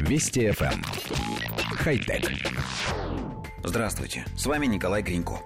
Вести FM. Эм. Хай-тек. Здравствуйте, с вами Николай Гринько.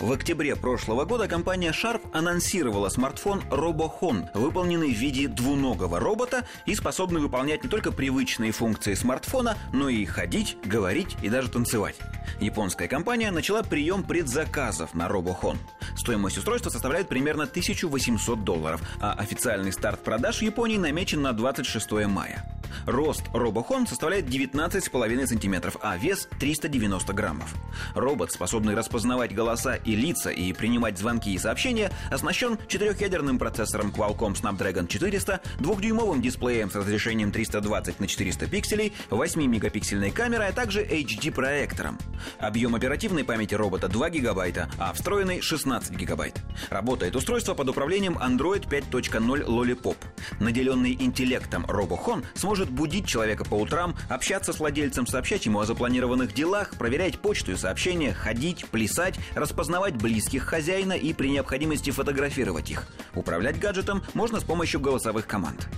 В октябре прошлого года компания Sharp анонсировала смартфон RoboHon, выполненный в виде двуногого робота и способный выполнять не только привычные функции смартфона, но и ходить, говорить и даже танцевать. Японская компания начала прием предзаказов на RoboHon. Стоимость устройства составляет примерно 1800 долларов, а официальный старт продаж в Японии намечен на 26 мая. Рост робохон составляет 19,5 сантиметров, а вес 390 граммов. Робот, способный распознавать голоса и лица и принимать звонки и сообщения, оснащен четырехъядерным процессором Qualcomm Snapdragon 400, двухдюймовым дисплеем с разрешением 320 на 400 пикселей, 8-мегапиксельной камерой, а также HD-проектором. Объем оперативной памяти робота 2 гигабайта, а встроенный 16 гигабайт. Работает устройство под управлением Android 5.0 Lollipop. Наделенный интеллектом RoboHon сможет может будить человека по утрам, общаться с владельцем, сообщать ему о запланированных делах, проверять почту и сообщения, ходить, плясать, распознавать близких хозяина и при необходимости фотографировать их. Управлять гаджетом можно с помощью голосовых команд.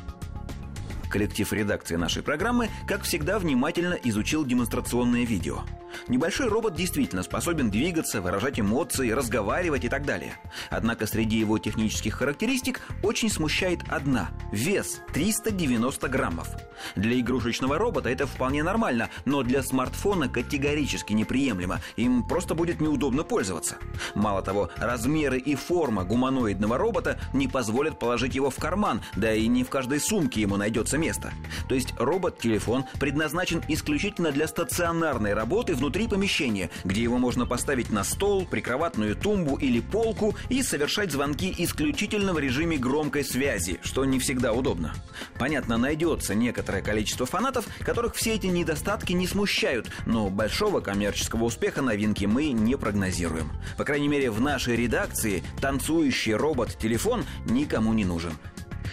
Коллектив редакции нашей программы, как всегда, внимательно изучил демонстрационное видео – Небольшой робот действительно способен двигаться, выражать эмоции, разговаривать и так далее. Однако среди его технических характеристик очень смущает одна – вес 390 граммов. Для игрушечного робота это вполне нормально, но для смартфона категорически неприемлемо, им просто будет неудобно пользоваться. Мало того, размеры и форма гуманоидного робота не позволят положить его в карман, да и не в каждой сумке ему найдется место. То есть робот-телефон предназначен исключительно для стационарной работы внутри помещения, где его можно поставить на стол, прикроватную тумбу или полку и совершать звонки исключительно в режиме громкой связи, что не всегда удобно. Понятно, найдется некоторое количество фанатов, которых все эти недостатки не смущают, но большого коммерческого успеха новинки мы не прогнозируем. По крайней мере, в нашей редакции танцующий робот-телефон никому не нужен.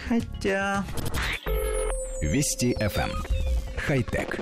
Хотя... Вести FM. Эм. Хай-тек.